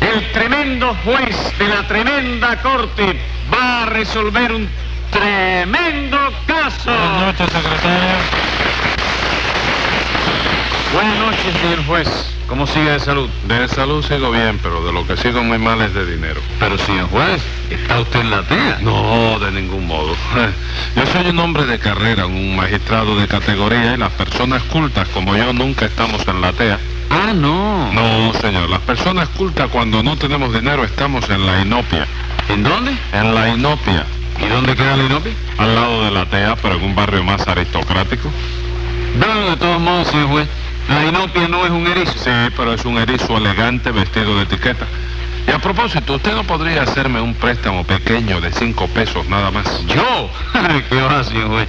El tremendo juez de la tremenda corte va a resolver un tremendo caso. Buenas noches, secretario. Buenas noches, señor juez. ¿Cómo sigue de salud? De salud sigo bien, pero de lo que sigo muy mal es de dinero. Pero, señor juez, ¿está usted en la TEA? No, de ningún modo. Yo soy un hombre de carrera, un magistrado de categoría y las personas cultas como yo nunca estamos en la TEA. Ah, no. No, señor, las personas cultas cuando no tenemos dinero estamos en la inopia. ¿En dónde? En la inopia. ¿Y dónde queda la inopia? Al lado de la TEA, pero en un barrio más aristocrático. No, de todos modos, señor juez. La inopia no es un erizo. Sí, pero es un erizo elegante vestido de etiqueta. Y a propósito, ¿usted no podría hacerme un préstamo pequeño de cinco pesos nada más? ¿Yo? ¿Qué va, señor juez?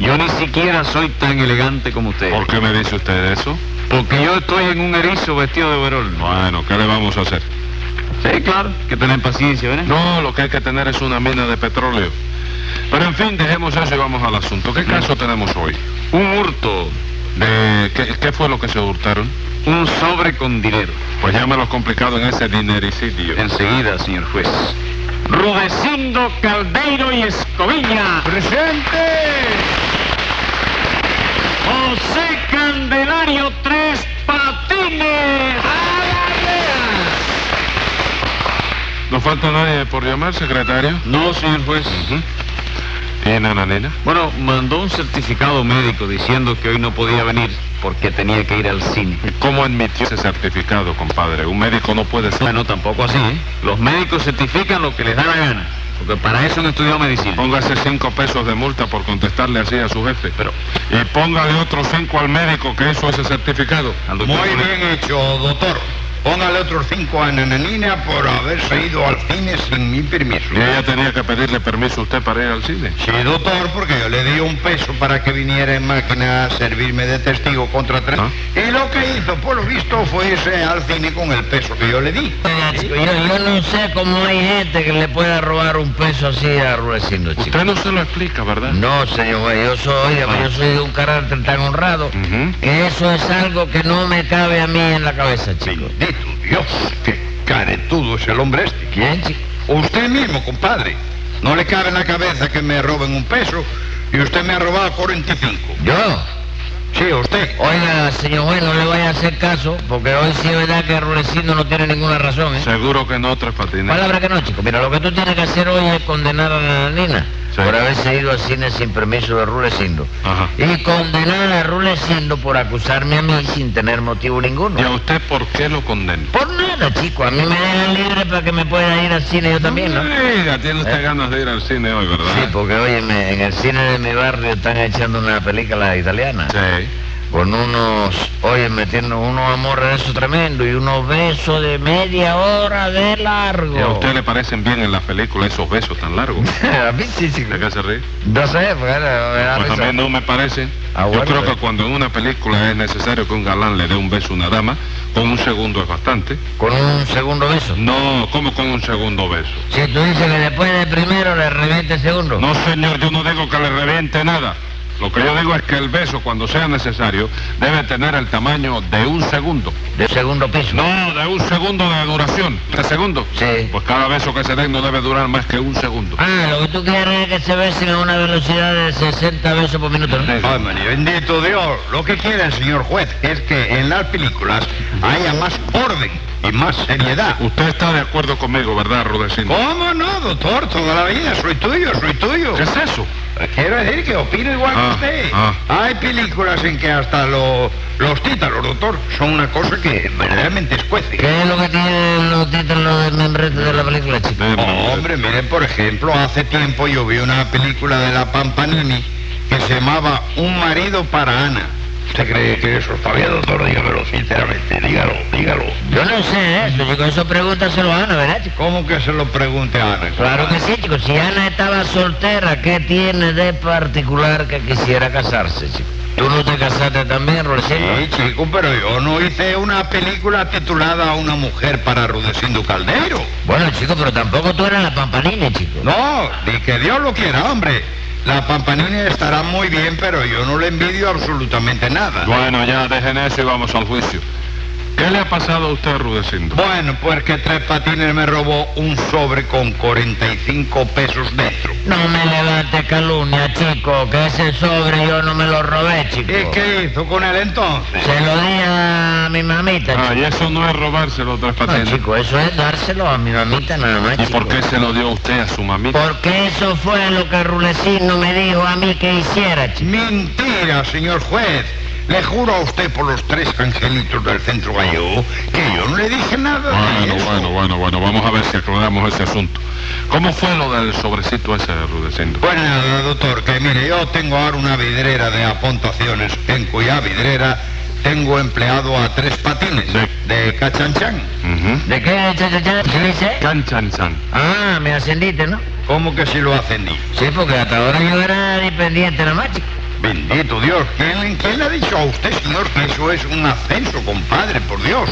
Yo ni siquiera soy tan elegante como usted. ¿Por qué me dice usted eso? Porque yo estoy en un erizo vestido de overol. Bueno, ¿qué le vamos a hacer? Sí, claro. Hay que tener paciencia, ¿verdad? No, lo que hay que tener es una mina de petróleo. Pero en fin, dejemos eso y vamos al asunto. ¿Qué caso tenemos hoy? Un hurto. De, ¿qué, qué fue lo que se hurtaron? Un sobre con dinero. Pues llámelo complicado en ese dinericidio. Enseguida, señor juez. Rudecindo Caldeiro y Escoviña. ¡Presente! José Candelario Tres Patines. ¿No falta nadie por llamar, secretario? No, señor juez. ¿Y Nananina? Bueno, mandó un certificado médico diciendo que hoy no podía venir porque tenía que ir al cine. ¿Cómo admitió ese certificado, compadre? Un médico no puede ser... Bueno, tampoco así, ¿eh? Los médicos certifican lo que les da la gana. Porque para eso han estudiado medicina. Póngase cinco pesos de multa por contestarle así a su jefe. Pero- Y póngale otros cinco al médico que hizo ese certificado. Muy bien hecho, doctor. Póngale otros cinco a Nananina por haberse ido al cine sin mi permiso. Y ella tenía que pedirle permiso a usted para ir al cine. Sí, doctor, porque yo le di un peso para que viniera en máquina a servirme de testigo contra tres. Ah. Y lo que hizo, por lo visto, fue irse al cine con el peso que yo le di. Yo, yo no sé cómo hay gente que le pueda robar un peso así a Rudecindo, chico. Usted no se lo explica, ¿verdad? No, señor yo soy, oiga, yo soy de un carácter tan honrado que eso es algo que no me cabe a mí en la cabeza, chico. Dios, qué caretudo es el hombre este. ¿Quién, chico? Usted mismo, compadre. No le cabe en la cabeza que me roben un peso y usted me ha robado 45. ¿Yo? Sí, usted. Oiga, señor juez, no le vaya a hacer caso, porque hoy sí es verdad que Rudecindo no tiene ninguna razón, ¿eh? Seguro que no, Tres Patines. Palabra que no, chico. Mira, lo que tú tienes que hacer hoy es condenar a la Nina Sí. por haberse ido al cine sin permiso de Rulecindo. Ajá. Y condenar a Rulecindo por acusarme a mí sin tener motivo ninguno. ¿Y a usted por qué lo condena? Por nada, chico. A mí me dejan libre para que me pueda ir al cine yo también, ¿no? Oiga, tiene usted ¿Eh? ganas de ir al cine hoy, ¿verdad? Sí, porque, oye, en el cine de mi barrio están echando una película italiana. Sí. Con unos, oye, metiendo unos amores de eso tremendo y unos besos de media hora de largo. ¿Y a usted le parecen bien en las películas esos besos tan largos? a mí sí, chico. ¿De qué se ríe? No sé, pues, era- Pues mí no me parece. Ah, Yo creo que cuando en una película es necesario que un galán le dé un beso a una dama, con un segundo es bastante. Con un segundo beso. No, ¿cómo con un segundo beso? Si tú dices que después del primero le reviente el segundo. No, señor, yo no digo que le reviente nada. Lo que yo digo es que el beso, cuando sea necesario, debe tener el tamaño de un segundo. De segundo piso. No, de un segundo de duración. ¿De segundo? Sí. Pues cada beso que se den no debe durar más que un segundo. Ah, lo que tú quieres es que se besen a una velocidad de 60 besos por minuto, ¿no? Sí. Ay, María, bendito Dios. Lo que quiere el señor juez es que en las películas haya más orden y más seriedad. Usted está de acuerdo conmigo, ¿verdad, Rudecindo? ¿Cómo no, doctor? Toda la vida soy tuyo, soy tuyo. ¿Qué es eso? Quiero decir que opino igual Ah, que usted. ah. Hay películas en que hasta lo- los títulos, doctor, son una cosa que verdaderamente escuece. ¿Qué es lo que tienen los títulos del membrete de la película, chico? Oh, hombre, mire, por ejemplo, hace tiempo yo vi una película de la Pampanini que se llamaba Un marido para Ana. ¿Usted cree que eso está bien, doctor? Dígamelo sinceramente, dígalo, dígalo. Yo no sé eso, chico. Eso pregúntaselo a Ana, ¿verdad, chico? ¿Cómo que se lo pregunte a Ana? Claro que sí, chico. Si Ana estaba soltera, ¿qué tiene de particular que quisiera casarse, chico? ¿Tú no te casaste también, Rudecindo? Sí, chico, pero yo no hice una película titulada Una mujer para Rudecindo Caldeiro. Bueno, chico, pero tampoco tú eras la Pampanini, chico. No, ni que Dios lo quiera, hombre. La Pampanini estará muy bien, pero yo no le envidio absolutamente nada. Bueno, ya dejen eso y vamos al juicio. ¿Qué le ha pasado a usted, Rudecindo? Bueno, pues que Tres Patines me robó un sobre con 45 pesos dentro. No me levante calumnia, chico, que ese sobre yo no me lo robé, chico. ¿Y qué hizo con él entonces? Se lo di a mi mamita, Ah, chico. y eso no es robárselo, Tres No, Patines. chico, eso es dárselo a mi mamita nada más, ¿Y chico. por qué se lo dio usted a su mamita? Porque eso fue lo que Rulecino me dijo a mí que hiciera, chico. Mentira, señor juez. Le juro a usted por los tres angelitos del centro gallego que yo no le dije nada de Bueno, eso. bueno, bueno, bueno, vamos a ver si aclaramos ese asunto. ¿Cómo fue lo del sobrecito ese, Rudecindo? Nada, doctor, que mire, yo tengo ahora una vidrera de apuntaciones, en cuya vidrera tengo empleado a tres patines Sí. de cachanchan. Ujú. ¿De qué, cha, cha, cha? ¿Qué dice? Can, chan, chan. Ah, me ascendiste, ¿no? ¿Cómo que si lo ni? Sí, porque hasta ahora yo era dependiente nada más, chico. Bendito Dios, ¿quién, quién le ha dicho a usted, señor, que eso es un ascenso, compadre, por Dios?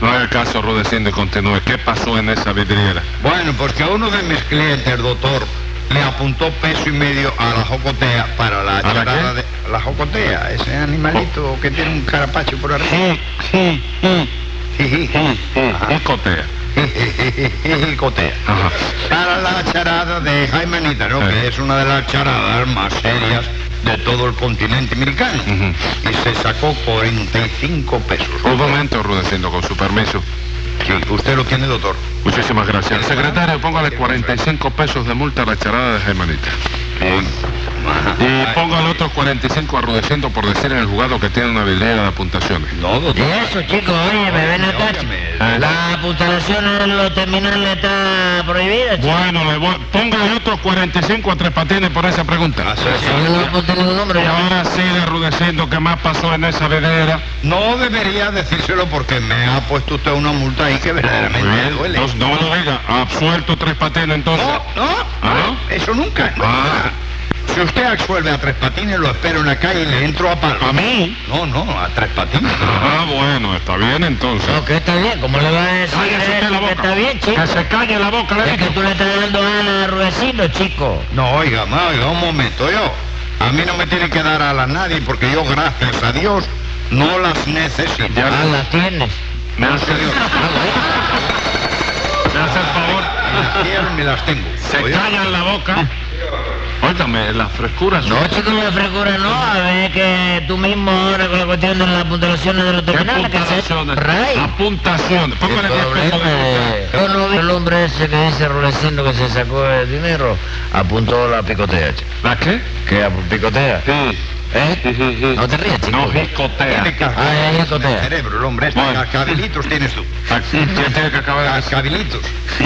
No haga caso, Rudecindo, y continúe. ¿Qué pasó en esa vidriera? Bueno, pues que a uno de mis clientes, doctor, le apuntó peso y medio a la jocotea para la ¿A la charada de... La jocotea, ese animalito que tiene un carapacho por arriba. Y cotea. Para la charada de Jaimenita, ¿no? Sí. Que es una de las charadas más serias de todo el continente americano. Y se sacó 45 pesos. Un momento, Rudecindo, con su permiso. Sí, usted lo tiene, doctor. Muchísimas gracias. Secretario, póngale 45 pesos de multa a la charada de Germanita. Bien. Y póngale otros 45 a Rudecindo por decir en el jugado que tiene una vidriera de apuntaciones. No, Y eso, chicos, oye, me ven acá. La apuntalación en los terminales está prohibida, chico. Bueno, le voy... póngale otros 45 a Tres Patines por esa pregunta. No número, Y ahora sigue Rudecindo, ¿qué más pasó en esa vidriera? No debería decírselo porque me ha puesto usted una multa ahí que verdaderamente me duele. Entonces, no me lo diga. Absuelto Tres Patines, entonces. No, no, ¿Ah, no, eso nunca. no. Ah. Si usted absuelve a Tres Patines, lo espero en la calle y le entro a palo. ¿A mí? No, no, a Tres Patines. Ah, bueno, está bien entonces. No, que está bien, ¿cómo le vas a decir Cállese eso? la Que boca. está bien, chico. Que se calle la boca, le Es que tú le estás dando alas a Rudecindo, chico. No, oiga, ma, oiga, un momento, yo. A mí no me tiene que dar alas nadie porque yo, gracias a Dios, no las necesito. Ya. Alas tienes. Me hace, Señor, me hace el favor. las quiero y me las tengo. Se callan la boca. Óigame, las frescuras. No, chico, la frescura no. A ver que tú mismo ahora con la cuestión de las apuntaciones de los ¿Qué terminales que se... apuntaciones? Ray. Apuntaciones. El Póngale 10 pesos problema de multa. de... Yo no vi el hombre ese que dice Rulecindo que se sacó el dinero, apuntó la picotea. ¿La qué? ¿Qué ap- picotea? Sí. ¿Eh? Sí, sí, sí. No te rías, chico. No, jicotea. Ah, ya, ya, cotea. cerebro, el hombre. Este, Bueno. Cascabilitos tienes tú. Aquí, ¿Quién tiene que acabar? Cascabilitos.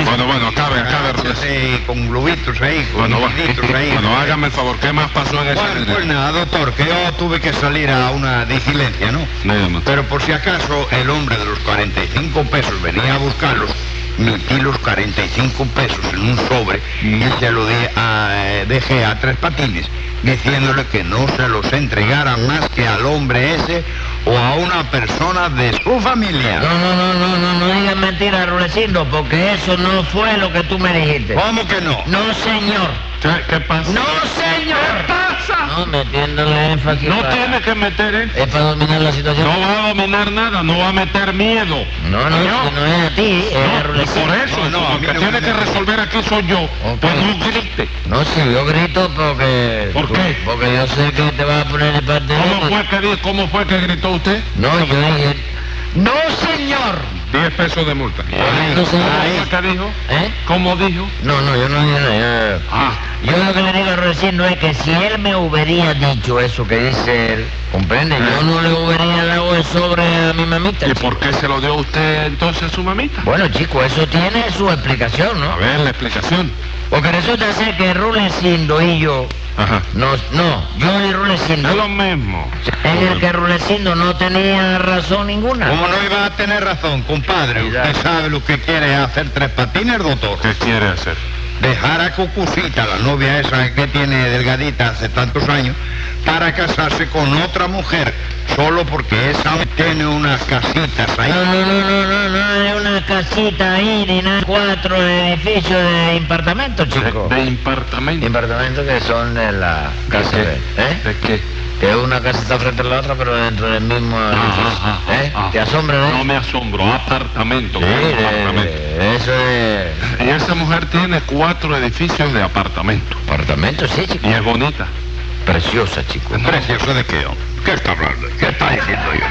Bueno, bueno, acabe, acabe. Eh, con globitos ahí, con Bueno, hilditos ahí. bueno, hágame el favor, ¿qué más pasó en esa Bueno, pues nada, doctor, que yo tuve que salir a una diligencia, ¿no? Pero por si acaso el hombre de los 45 pesos venía a buscarlos, metí los 45 pesos en un sobre y se lo a, eh, dejé a tres patines, diciéndole que no se los entregara más que al hombre ese o a una persona de su familia. No, no, no, no, no, no digas mentira, Rulecindo, porque eso no fue lo que tú me dijiste. ¿Cómo que no? No, señor. ¿Qué, qué pasa? No, señor. No, metiéndole énfasis. No para- tiene que meter. Es para dominar la situación. No va a dominar nada, no va a meter miedo. No, no, Yo. no es a ti, es No, por eso, No, no, tiene que resolver aquí soy yo. Ok. Pues no grite. No, sí, yo grito porque... ¿Por qué? Porque yo sé que te vas a poner de parte de ¿Cómo fue que, di- cómo fue que gritó usted? No, yo dije... ¡No, señor! 10 pesos de multa. ¿Cómo dijo? ¿Eh? ¿Cómo dijo? No, no, yo no dije nada. Ah, Yo lo que le digo a Rudecindo es que si él me hubiera dicho eso que dice él, ¿comprende? Yo no le hubiera dado el sobre a mi mamita. ¿y chico. por qué se lo dio usted entonces a su mamita? Bueno, chico, eso tiene su explicación, A ¿no? ver, la explicación. Porque resulta ser que Rulecindo y yo, Ajá. no, no, yo y Rulecindo, Es lo mismo. en el que Rulecindo no tenía razón ninguna. ¿Cómo no iba a tener razón, compadre? Usted sabe lo que quiere hacer tres patines, doctor. ¿Qué quiere hacer? Dejar a Cucucita, la novia esa que tiene delgadita hace tantos años, para casarse con otra mujer, solo porque esa tiene unas casitas ahí. No, no, no, no, no, no, es una casita ahí, ni nada, cuatro edificios de apartamentos, chico. De, de impartamento. Que son de la casa ¿De? ¿Eh? ¿De qué? Que una casa está frente a la otra, pero dentro del mismo edificio. Ajá, ajá, ¿Eh? ajá. ¿Te asombra, No eh? me asombro, apartamento. Sí, de- apartamento. de- eso es... Y esa mujer tiene cuatro edificios de apartamento. Apartamento, sí, chico. Y es bonita. Preciosa, chico. ¿Precioso de qué? ¿Qué está hablando? ¿Qué está diciendo yo?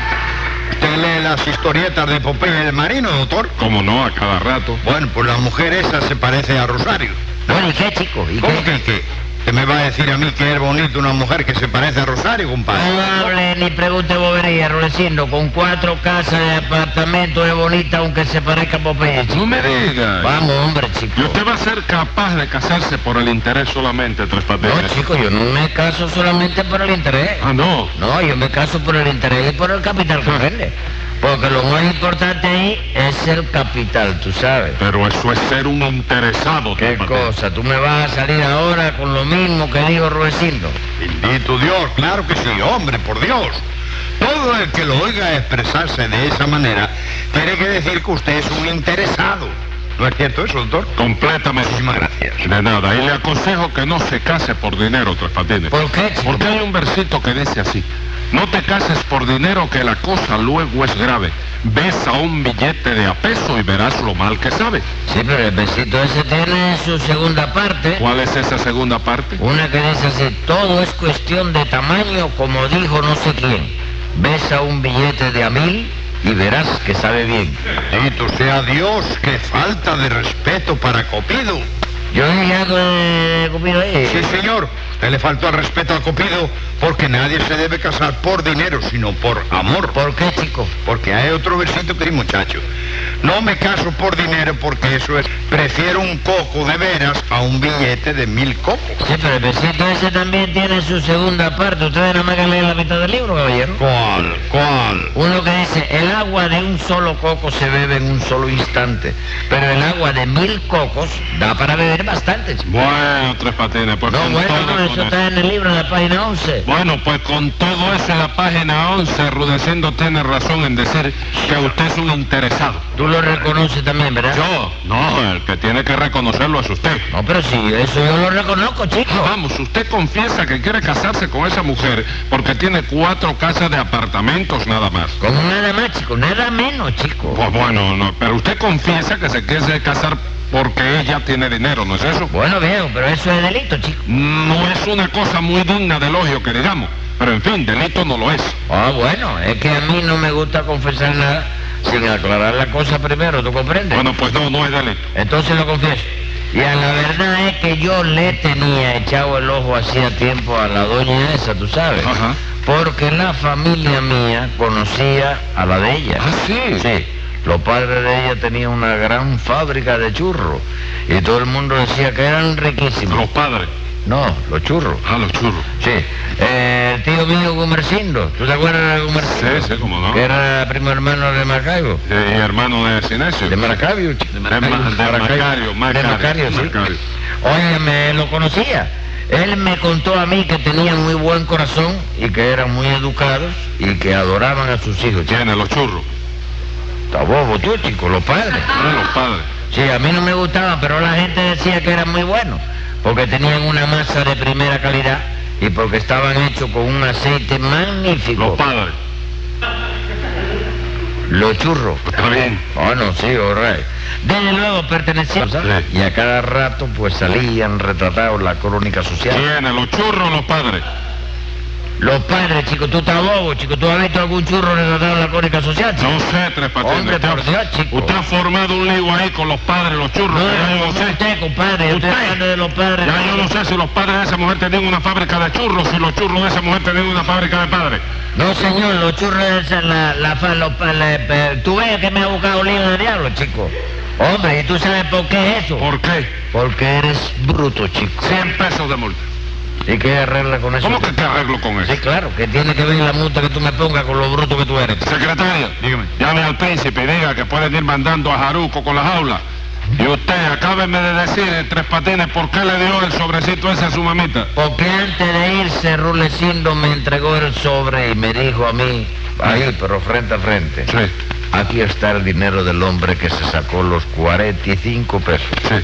¿Usted lee las historietas de Popeye el Marino, doctor? Como no, a cada rato. Bueno, pues la mujer esa se parece a Rosario. Bueno, ¿y qué, chico? ¿Y ¿Cómo qué? que qué? ¿Usted me va a decir a mí que es bonita una mujer que se parece a Rosario, compadre? No hable ni pregunte bobería, Rulecindo. Con cuatro casas de apartamento es bonita aunque se parezca a Popeye, chico. No me diga. Vamos, hombre, chico. ¿Y usted va a ser capaz de casarse por el interés solamente, Tres No, Patines? chico, yo no me caso solamente por el interés. Ah, no. No, yo me caso por el interés y por el capital que vende. Porque lo más importante ahí es el capital, tú sabes. Pero eso es ser un interesado, ¿Qué Patines. cosa? ¿Tú me vas a salir ahora con lo mismo que dijo Rudecindo? Bendito Dios, claro que sí, hombre, por Dios. Todo el que lo oiga expresarse de esa manera tiene que decir que usted es un interesado. ¿No es cierto eso, doctor? Completamente. Muchísimas gracias. De nada. Y le aconsejo que no se case por dinero, Tres Patines. ¿Por qué, chico? Porque hay un versito que dice así. No te cases por dinero que la cosa luego es grave. Besa un billete de a peso y verás lo mal que sabe. Sí, pero el besito ese tiene su segunda parte. ¿Cuál es esa segunda parte? Una que dice así, todo es cuestión de tamaño, como dijo no sé quién. Besa un billete de a mil y verás que sabe bien. Bendito sea Dios, qué falta de respeto para Copido. Yo dije algo de Cupido ahí. Sí, señor. Usted le faltó al respeto a Copido porque nadie se debe casar por dinero, sino por amor. ¿Por qué, chico? Porque hay otro versito que dice, muchacho, no me caso por dinero porque eso es, prefiero un coco de veras a un billete de mil cocos. Sí, pero el besito ese también tiene su segunda parte. Ustedes más que leen la mitad del libro, caballero. ¿Cuál? ¿Cuál? Uno que dice, el agua de un solo coco se bebe en un solo instante, pero el agua de mil cocos da para beber bastante. chico. Bueno, Tres Patines, pues No, con bueno, todo no, con eso está en el libro, en la página 11. Bueno, pues con todo eso en la página 11, Rudecindo tiene razón en decir que usted es un interesado. Tú lo reconoces también, ¿verdad? Yo, no, el que tiene que reconocerlo es usted. No, pero sí, eso yo lo reconozco, chico. Vamos, usted confiesa que quiere casarse con esa mujer porque tiene cuatro casas de apartamentos nada más. Como nada más, chico, nada menos, chico. Pues bueno, no, pero usted confiesa que se quiere casar porque ella tiene dinero, ¿no es eso? Bueno, viejo, pero eso es delito, chico. No es una cosa muy digna de elogio que digamos, pero en fin, delito no lo es. Ah, bueno, es que a mí no me gusta confesar nada sin aclarar la cosa primero, ¿tú comprendes? Bueno, pues no, no es delito. Entonces lo confieso. Y a la verdad es que yo le tenía echado el ojo hacía tiempo a la doña esa, tú sabes. Ajá. Porque la familia mía conocía a la de ella. Ah, sí. Sí. Los padres de ella tenían una gran fábrica de churros. Y todo el mundo decía que eran riquísimos. Los padres. No, los churros. Ah, los churros. Sí. Eh, el tío mío Gumercindo. ¿Tú te acuerdas de Gumercindo? Sí, sí, cómo no. Que era primo hermano de Maracaibo. Eh, y hermano de Sinesio. De Maracaibo. De Ma- de De Macario, sí. Macario. Óyeme, lo conocía. Él me contó a mí que tenían muy buen corazón y que eran muy educados y que adoraban a sus hijos. Tiene los churros. Está bobo tú, chico, los padres. Ah, los padres. Sí, a mí no me gustaban, pero la gente decía que eran muy buenos, porque tenían una masa de primera calidad y porque estaban hechos con un aceite magnífico. Los padres. Los churros. Está bien. Bueno, sí, right. Desde luego pertenecían. Sí. Y a cada rato pues salían retratados la crónica social. Tiene los churros, los padres. Los padres, chico, tú estás bobo, chico. ¿Tú has visto algún churro retratado en la crónica social, chico? No sé, Tres Patines. Hombre, por Dios, chico. Usted ha formado un lío ahí con los padres, los churros. No, ya yo no, sé. usted, compadre. Yo estoy Usted. hablando de los padres. Ya yo no sé si los padres de esa mujer tenían una fábrica de churros y los churros de esa mujer tenían una fábrica de padres. No, señor, los churros de la, la, pa- la- pe- Tú ves que me ha buscado un lío de diablo, chico. Hombre, ¿y tú sabes por qué es eso? ¿Por qué? Porque eres bruto, chico. 100 pesos de multa. ¿Y qué arregla con eso? ¿Cómo que te arreglo con eso? Sí, claro, que tiene que ver la multa que tú me pongas con lo bruto que tú eres. Secretaria, Dígame. llame al príncipe y diga que pueden ir mandando a Jaruco con la jaula. Y usted, acábeme de decir, en Tres Patines, ¿por qué le dio el sobrecito ese a su mamita? Porque antes de irse, Rulecindo me entregó el sobre y me dijo a mí, ahí, pero frente a frente, Sí, aquí está el dinero del hombre que se sacó los 45 pesos. sí.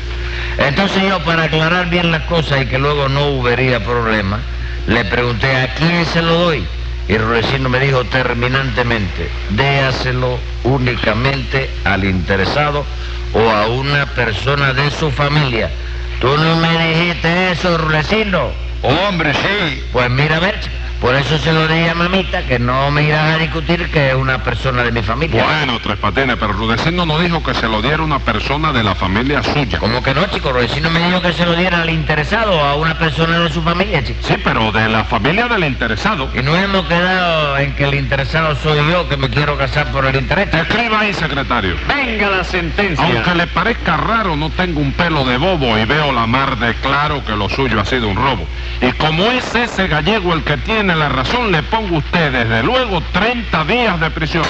Entonces yo, para aclarar bien las cosas y que luego no hubiera problema, Le pregunté a quién se lo doy y Rudecindo me dijo terminantemente, déaselo únicamente al interesado o a una persona de su familia. ¿Tú no me dijiste eso, Rudecindo? Hombre, sí. Pues mira, a ver, por eso se lo dije a mamita, que no me irás a discutir que es una persona de mi familia. Bueno, Tres Patines, pero Rudecindo no dijo que se lo diera una persona de la familia suya. ¿Cómo que no, chico? Rudecindo me dijo que se lo diera al interesado a una persona de su familia, chico. Sí, pero de la familia del interesado. Y no hemos quedado en que el interesado soy yo, que me quiero casar por el interés. Escriba ahí, secretario. Venga la sentencia. Aunque le parezca raro, no tengo un pelo de bobo y veo la mar de claro que lo suyo ha sido un robo. Y como es ese gallego el que la razón, le pongo a usted desde luego 30 días de prisión.